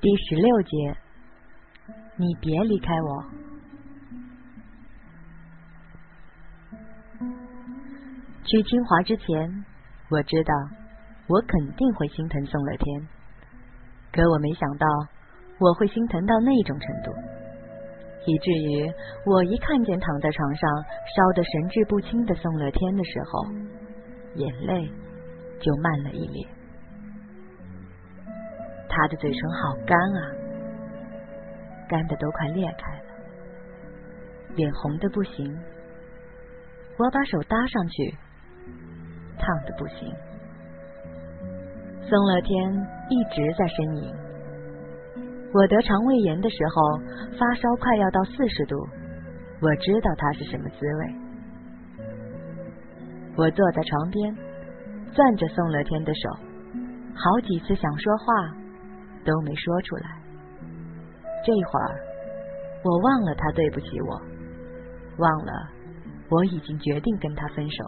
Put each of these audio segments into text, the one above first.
第十六节，你别离开我。去清华之前，我知道我肯定会心疼宋乐天，可我没想到我会心疼到那种程度，以至于我一看见躺在床上烧得神志不清的宋乐天的时候，眼泪就慢了一脸。他的嘴唇好干啊，干的都快裂开了，脸红的不行。我把手搭上去，烫的不行。宋乐天一直在呻吟。我得肠胃炎的时候，发烧快要到四十度，我知道他是什么滋味。我坐在床边，攥着宋乐天的手，好几次想说话。都没说出来。这会儿，我忘了他对不起我，忘了我已经决定跟他分手，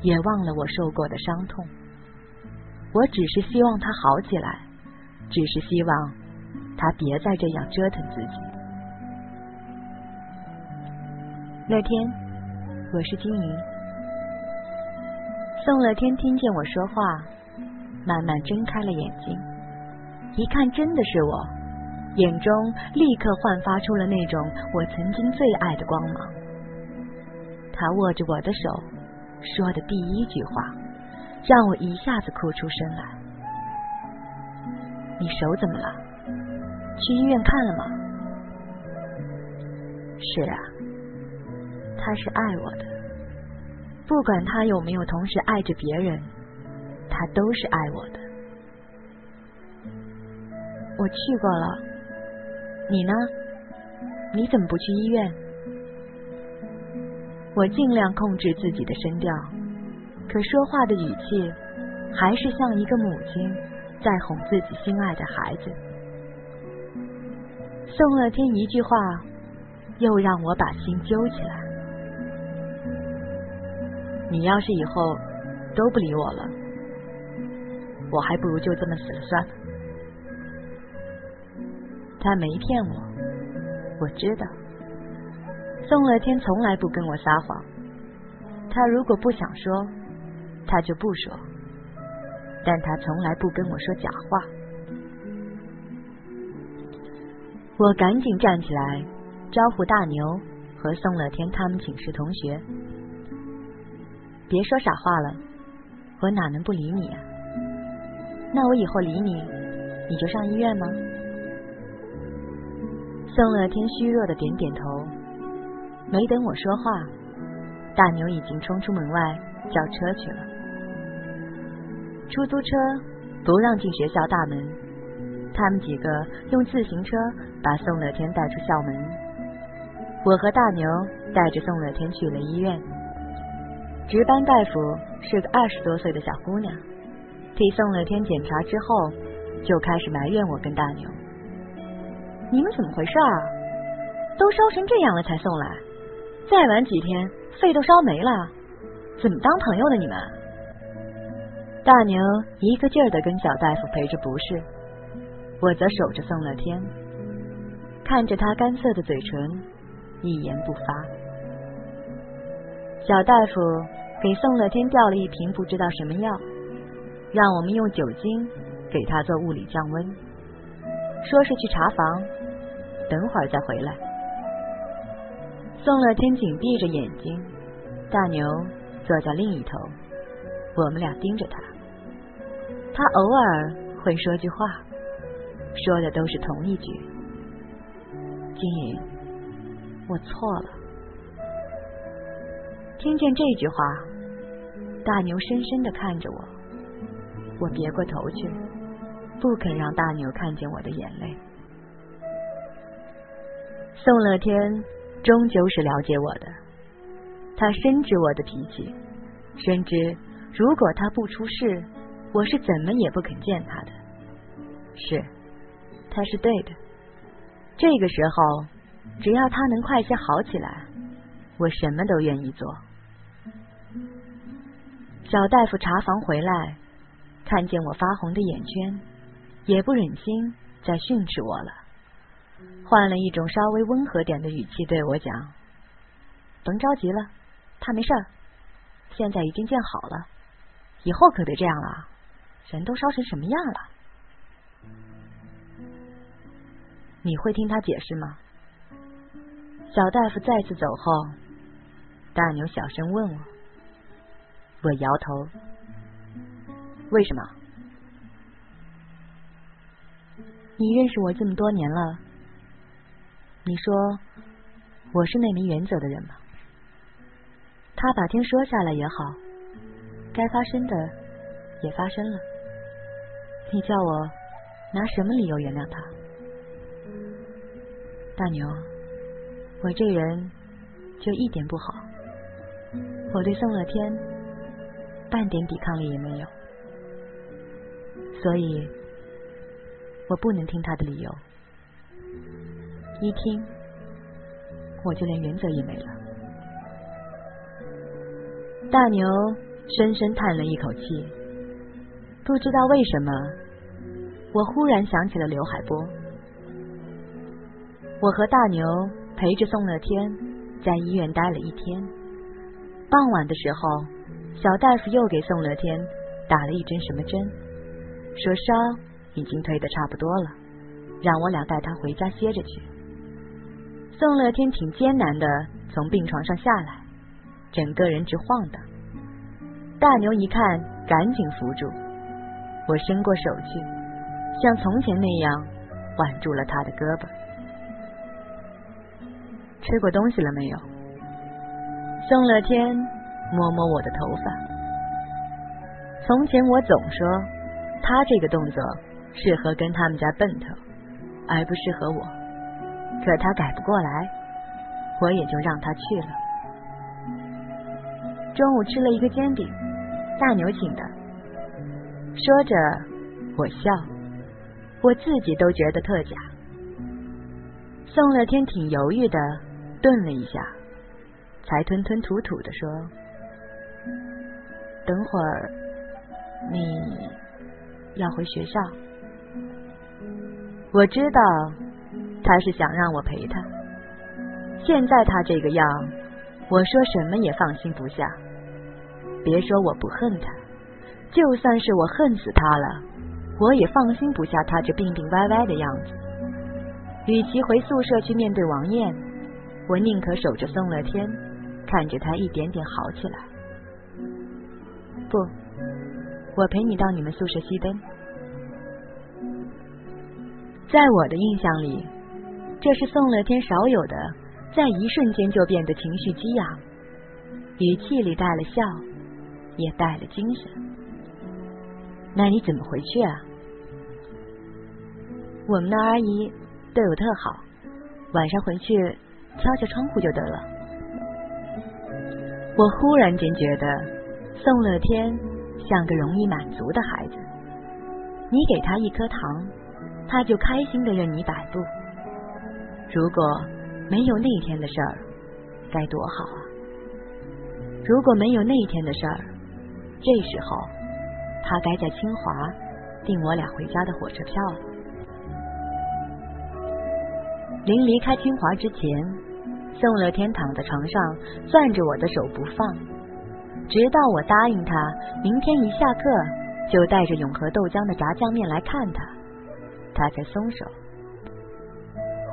也忘了我受过的伤痛。我只是希望他好起来，只是希望他别再这样折腾自己。那天，我是金鱼。宋乐天听见我说话，慢慢睁开了眼睛。一看，真的是我，眼中立刻焕发出了那种我曾经最爱的光芒。他握着我的手，说的第一句话，让我一下子哭出声来。你手怎么了？去医院看了吗？是啊，他是爱我的，不管他有没有同时爱着别人，他都是爱我的。我去过了，你呢？你怎么不去医院？我尽量控制自己的声调，可说话的语气还是像一个母亲在哄自己心爱的孩子。宋乐天一句话，又让我把心揪起来。你要是以后都不理我了，我还不如就这么死了算了。他没骗我，我知道。宋乐天从来不跟我撒谎，他如果不想说，他就不说，但他从来不跟我说假话。我赶紧站起来，招呼大牛和宋乐天他们寝室同学，别说傻话了，我哪能不理你啊？那我以后理你，你就上医院吗？宋乐天虚弱的点点头，没等我说话，大牛已经冲出门外叫车去了。出租车不让进学校大门，他们几个用自行车把宋乐天带出校门。我和大牛带着宋乐天去了医院，值班大夫是个二十多岁的小姑娘，替宋乐天检查之后，就开始埋怨我跟大牛。你们怎么回事啊？都烧成这样了才送来，再晚几天肺都烧没了，怎么当朋友的你们？大牛一个劲儿的跟小大夫赔着不是，我则守着宋乐天，看着他干涩的嘴唇，一言不发。小大夫给宋乐天调了一瓶不知道什么药，让我们用酒精给他做物理降温，说是去查房。等会儿再回来。宋乐天紧闭着眼睛，大牛坐在另一头，我们俩盯着他。他偶尔会说句话，说的都是同一句：“金莹，我错了。”听见这句话，大牛深深的看着我，我别过头去，不肯让大牛看见我的眼泪。宋乐天终究是了解我的，他深知我的脾气，深知如果他不出事，我是怎么也不肯见他的。是，他是对的。这个时候，只要他能快些好起来，我什么都愿意做。小大夫查房回来，看见我发红的眼圈，也不忍心再训斥我了，换了一种稍微温和点的语气对我讲：“甭着急了，他没事儿，现在已经见好了，以后可别这样了，人都烧成什么样了。”你会听他解释吗？小大夫再次走后，大牛小声问我，我摇头。为什么？你认识我这么多年了，你说我是那没原则的人吗？他把天说下来也好，该发生的也发生了，你叫我拿什么理由原谅他？大牛，我这人就一点不好，我对宋乐天半点抵抗力也没有，所以我不能听他的理由，一听我就连原则也没了。大牛深深叹了一口气，不知道为什么，我忽然想起了刘海波。我和大牛陪着宋乐天在医院待了一天。傍晚的时候，小大夫又给宋乐天打了一针什么针，说烧已经退的差不多了，让我俩带他回家歇着去。宋乐天挺艰难的从病床上下来，整个人直晃荡。大牛一看，赶紧扶住。我伸过手去，像从前那样挽住了他的胳膊。吃过东西了没有？宋乐天摸摸我的头发。从前我总说他这个动作适合跟他们家奔头，而不适合我。可他改不过来，我也就让他去了。中午吃了一个煎饼，大牛请的。说着，我笑，我自己都觉得特假。宋乐天挺犹豫的。顿了一下，才吞吞吐吐的说：“等会儿你要回学校。”我知道他是想让我陪他。现在他这个样，我说什么也放心不下。别说我不恨他，就算是我恨死他了，我也放心不下他这病病歪歪的样子。与其回宿舍去面对王艳。我宁可守着宋乐天，看着他一点点好起来。不，我陪你到你们宿舍熄灯。在我的印象里，这是宋乐天少有的，在一瞬间就变得情绪激昂，语气里带了笑，也带了精神。那你怎么回去啊？我们那阿姨对我特好，晚上回去。敲敲窗户就得了。我忽然间觉得宋乐天像个容易满足的孩子，你给他一颗糖，他就开心的任你摆布。如果没有那天的事儿，该多好啊！如果没有那天的事儿，这时候他该在清华订我俩回家的火车票了。临离开清华之前，宋乐天躺在床上攥着我的手不放，直到我答应他明天一下课就带着永和豆浆的炸酱面来看他，他才松手。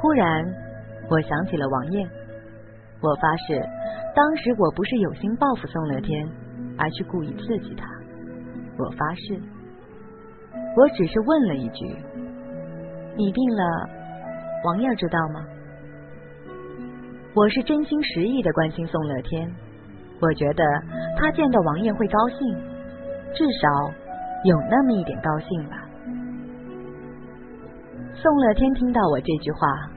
忽然，我想起了王艳，我发誓，当时我不是有心报复宋乐天，而是故意刺激他。我发誓，我只是问了一句：“你病了？”王艳知道吗？我是真心实意的关心宋乐天，我觉得他见到王燕会高兴，至少有那么一点高兴吧。宋乐天听到我这句话，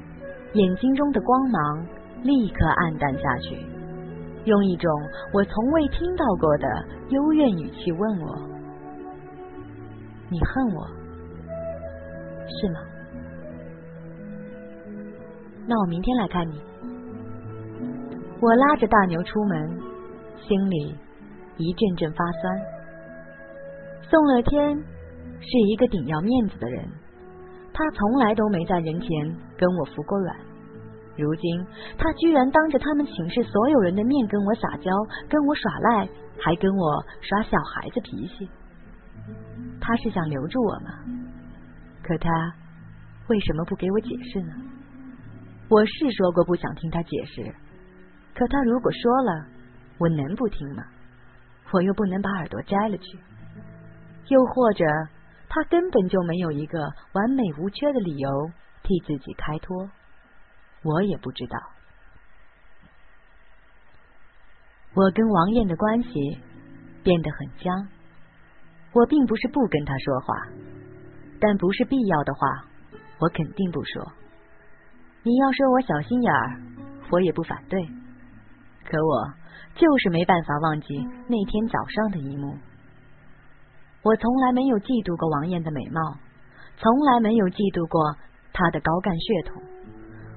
眼睛中的光芒立刻暗淡下去，用一种我从未听到过的幽怨语气问我：“你恨我，是吗？”那我明天来看你。我拉着大牛出门，心里一阵阵发酸。宋乐天是一个顶要面子的人，他从来都没在人前跟我服过软。如今他居然当着他们寝室所有人的面跟我撒娇，跟我耍赖，还跟我耍小孩子脾气。他是想留住我吗？可他为什么不给我解释呢？我是说过不想听他解释，可他如果说了，我能不听吗？我又不能把耳朵摘了去。又或者，他根本就没有一个完美无缺的理由替自己开脱，我也不知道。我跟王艳的关系变得很僵。我并不是不跟他说话，但不是必要的话，我肯定不说。你要说我小心眼儿，我也不反对。可我就是没办法忘记那天早上的一幕。我从来没有嫉妒过王艳的美貌，从来没有嫉妒过她的高干血统，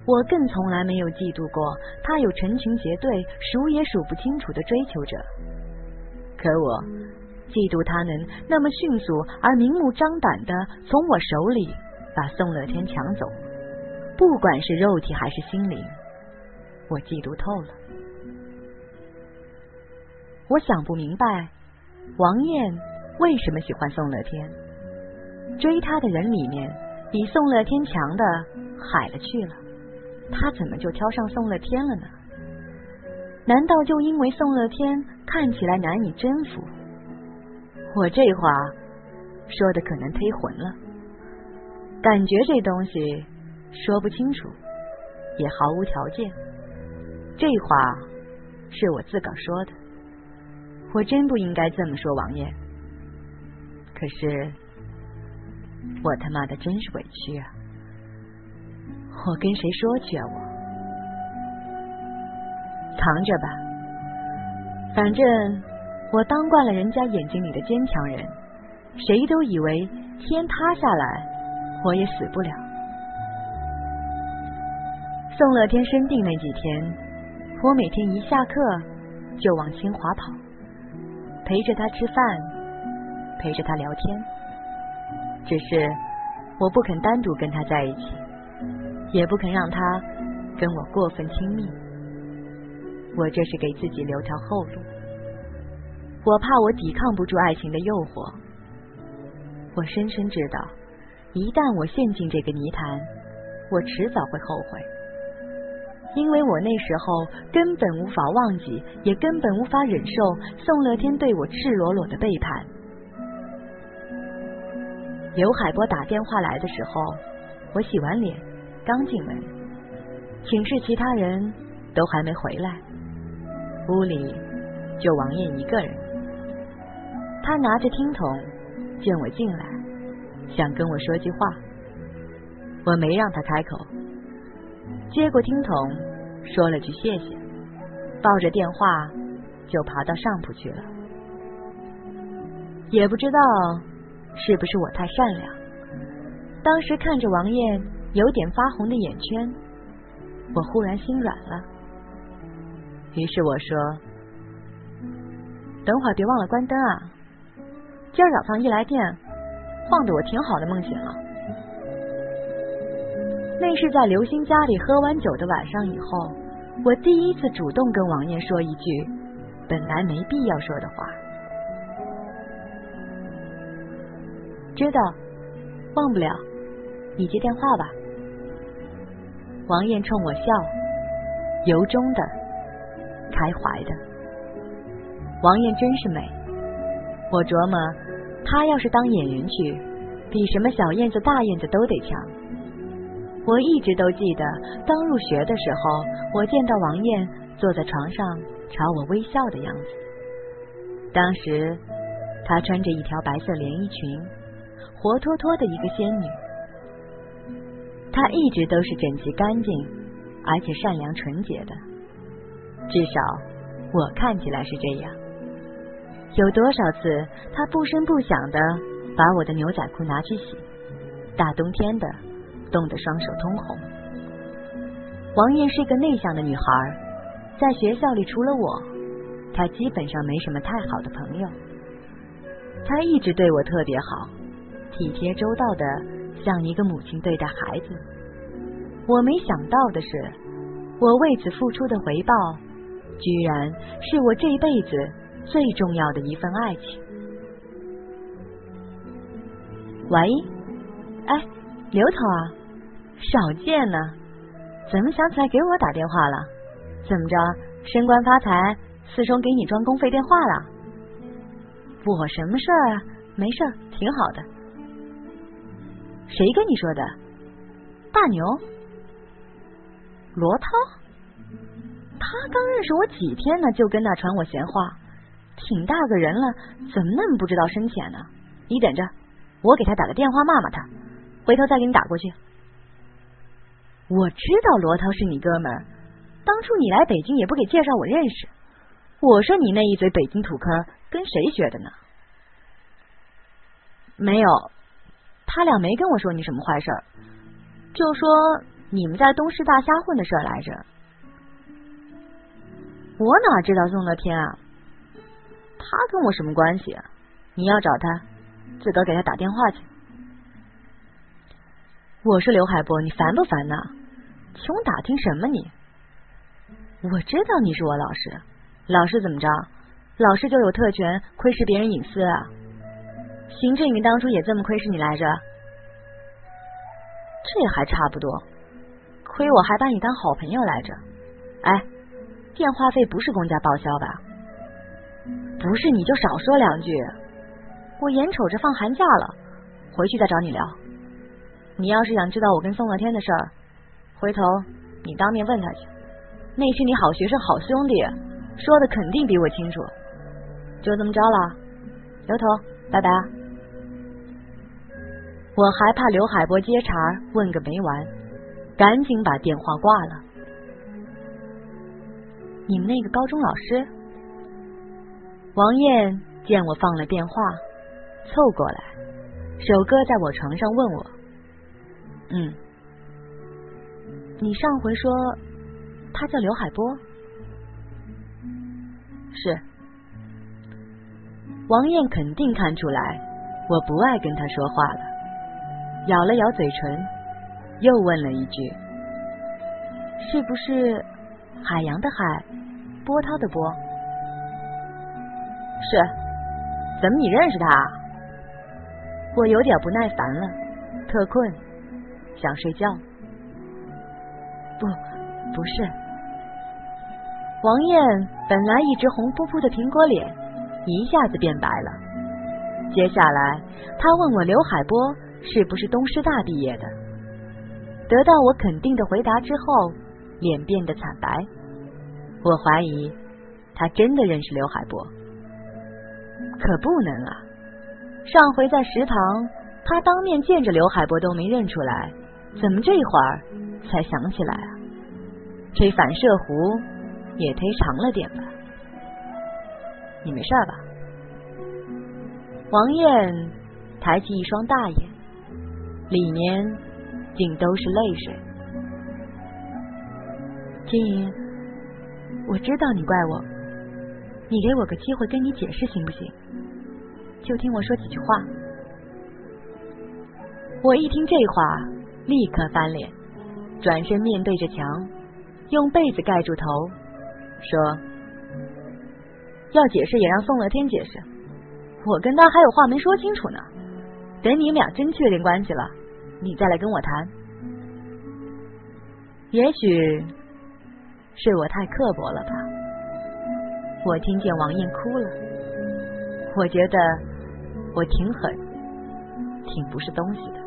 我更从来没有嫉妒过她有成群结队、数也数不清楚的追求者。可我嫉妒她能那么迅速而明目张胆的从我手里把宋乐天抢走，不管是肉体还是心灵，我嫉妒透了。我想不明白，王艳。为什么喜欢宋乐天？追他的人里面，比宋乐天强的海了去了，他怎么就挑上宋乐天了呢？难道就因为宋乐天看起来难以征服？我这话说的可能忒混了，感觉这东西说不清楚，也毫无条件。这话是我自个儿说的，我真不应该这么说王爷。可是，我他妈的真是委屈啊！我跟谁说去啊？我藏着吧，反正我当惯了人家眼睛里的坚强人，谁都以为天塌下来我也死不了。宋乐天生病那几天，我每天一下课就往清华跑，陪着他吃饭。陪着他聊天，只是我不肯单独跟他在一起，也不肯让他跟我过分亲密。我这是给自己留条后路，我怕我抵抗不住爱情的诱惑。我深深知道，一旦我陷进这个泥潭，我迟早会后悔，因为我那时候根本无法忘记，也根本无法忍受宋乐天对我赤裸裸的背叛。刘海波打电话来的时候，我洗完脸刚进门，寝室其他人都还没回来，屋里就王艳一个人。他拿着听筒见我进来，想跟我说句话，我没让他开口，接过听筒说了句谢谢，抱着电话就爬到上铺去了，也不知道。是不是我太善良？当时看着王艳有点发红的眼圈，我忽然心软了。于是我说：“等会儿别忘了关灯啊！今儿早上一来电，晃得我挺好的梦醒了。”那是在刘星家里喝完酒的晚上以后，我第一次主动跟王艳说一句本来没必要说的话。知道，忘不了，你接电话吧。王艳冲我笑，由衷的，开怀的。王艳真是美，我琢磨，她要是当演员去，比什么小燕子、大燕子都得强。我一直都记得，刚入学的时候，我见到王艳坐在床上朝我微笑的样子。当时，她穿着一条白色连衣裙。活脱脱的一个仙女，她一直都是整齐干净，而且善良纯洁的，至少我看起来是这样。有多少次，她不声不响的把我的牛仔裤拿去洗，大冬天的，冻得双手通红。王艳是一个内向的女孩，在学校里除了我，他基本上没什么太好的朋友。他一直对我特别好，体贴周到的，像一个母亲对待孩子。我没想到的是，我为此付出的回报，居然是我这辈子最重要的一份爱情。喂，哎，刘头啊，少见呢，怎么想起来给我打电话了？怎么着，升官发财，四叔给你装公费电话了？我什么事儿啊？没事儿，挺好的。谁跟你说的？大牛。罗涛，他刚认识我几天呢，就跟那传我闲话，挺大个人了，怎么那么不知道深浅呢？你等着，我给他打个电话骂骂他，回头再给你打过去。我知道罗涛是你哥们儿，当初你来北京也不给介绍我认识，我说你那一嘴北京土坑跟谁学的呢？没有，他俩没跟我说你什么坏事，就说。你们在东师大瞎混的事来着，我哪知道宋乐天啊？他跟我什么关系？你要找他，自个给他打电话去。我说刘海波，你烦不烦呐？穷打听什么你？我知道你是我老师，老师怎么着？老师就有特权窥视别人隐私啊？邢志云当初也这么窥视你来着？这还差不多。亏我还把你当好朋友来着，哎，电话费不是公家报销吧？不是你就少说两句，我眼瞅着放寒假了，回去再找你聊。你要是想知道我跟宋乐天的事儿，回头你当面问他去，那是你好学生好兄弟，说的肯定比我清楚。就这么着了，刘头，拜拜。我还怕刘海波接茬问个没完。赶紧把电话挂了。你们那个高中老师，王艳见我放了电话，凑过来，手搁在我床上问我：“嗯，你上回说他叫刘海波？是。”王艳肯定看出来我不爱跟他说话了，咬了咬嘴唇。又问了一句：“是不是海洋的海，波涛的波？”是，怎么你认识他？我有点不耐烦了，特困，想睡觉。不，不是。王艳本来一直红扑扑的苹果脸，一下子变白了。接下来，他问我刘海波是不是东师大毕业的。得到我肯定的回答之后，脸变得惨白。我怀疑他真的认识刘海波，可不能啊！上回在食堂，他当面见着刘海波都没认出来，怎么这会儿才想起来啊？这反射弧也忒长了点吧？你没事吧？王艳抬起一双大眼，里面。竟都是泪水。金云，我知道你怪我，你给我个机会跟你解释行不行？就听我说几句话。我一听这话，立刻翻脸，转身面对着墙，用被子盖住头，说：“要解释也让宋乐天解释，我跟他还有话没说清楚呢。等你们俩真确定关系了。”你再来跟我谈，也许是我太刻薄了吧？我听见王艳哭了，我觉得我挺狠，挺不是东西的。